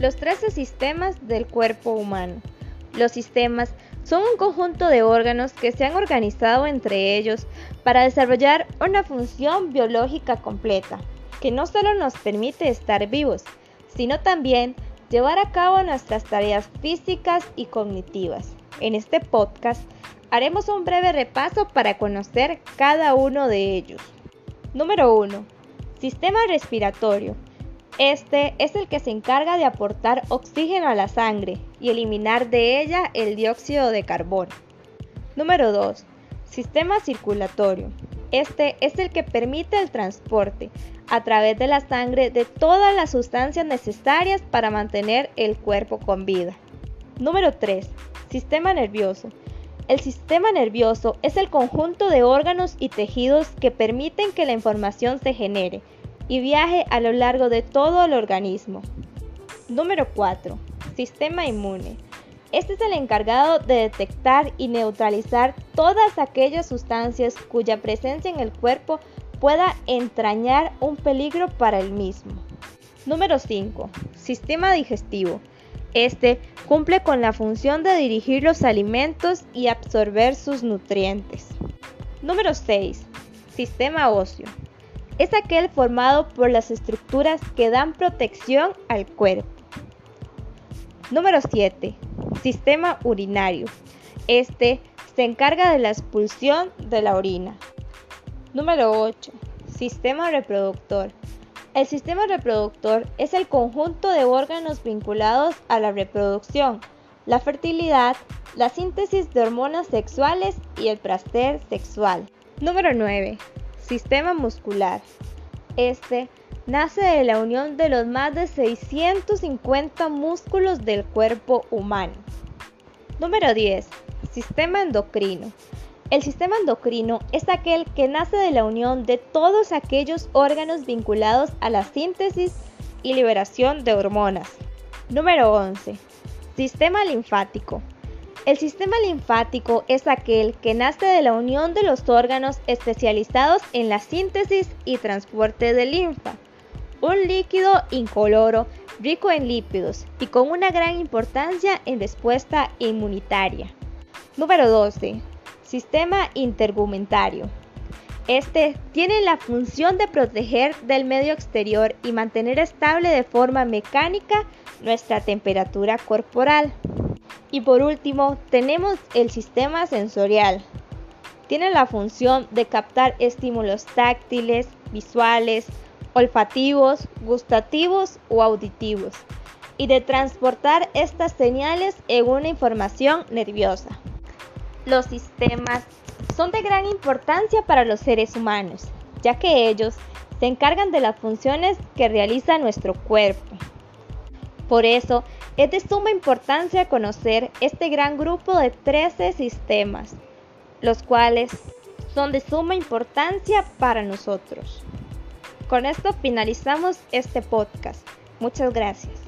los 13 sistemas del cuerpo humano. Los sistemas son un conjunto de órganos que se han organizado entre ellos para desarrollar una función biológica completa, que no solo nos permite estar vivos, sino también llevar a cabo nuestras tareas físicas y cognitivas. En este podcast haremos un breve repaso para conocer cada uno de ellos. Número 1. Sistema respiratorio. Este es el que se encarga de aportar oxígeno a la sangre y eliminar de ella el dióxido de carbono. Número 2. Sistema circulatorio. Este es el que permite el transporte a través de la sangre de todas las sustancias necesarias para mantener el cuerpo con vida. Número 3. Sistema nervioso. El sistema nervioso es el conjunto de órganos y tejidos que permiten que la información se genere y viaje a lo largo de todo el organismo. Número 4. Sistema inmune. Este es el encargado de detectar y neutralizar todas aquellas sustancias cuya presencia en el cuerpo pueda entrañar un peligro para el mismo. Número 5. Sistema digestivo. Este cumple con la función de dirigir los alimentos y absorber sus nutrientes. Número 6. Sistema óseo es aquel formado por las estructuras que dan protección al cuerpo. Número 7. Sistema urinario. Este se encarga de la expulsión de la orina. Número 8. Sistema reproductor. El sistema reproductor es el conjunto de órganos vinculados a la reproducción, la fertilidad, la síntesis de hormonas sexuales y el placer sexual. Número 9. Sistema muscular. Este nace de la unión de los más de 650 músculos del cuerpo humano. Número 10. Sistema endocrino. El sistema endocrino es aquel que nace de la unión de todos aquellos órganos vinculados a la síntesis y liberación de hormonas. Número 11. Sistema linfático. El sistema linfático es aquel que nace de la unión de los órganos especializados en la síntesis y transporte de linfa, un líquido incoloro rico en lípidos y con una gran importancia en respuesta inmunitaria. Número 12. Sistema intergumentario. Este tiene la función de proteger del medio exterior y mantener estable de forma mecánica nuestra temperatura corporal. Y por último, tenemos el sistema sensorial. Tiene la función de captar estímulos táctiles, visuales, olfativos, gustativos o auditivos y de transportar estas señales en una información nerviosa. Los sistemas son de gran importancia para los seres humanos, ya que ellos se encargan de las funciones que realiza nuestro cuerpo. Por eso, es de suma importancia conocer este gran grupo de 13 sistemas, los cuales son de suma importancia para nosotros. Con esto finalizamos este podcast. Muchas gracias.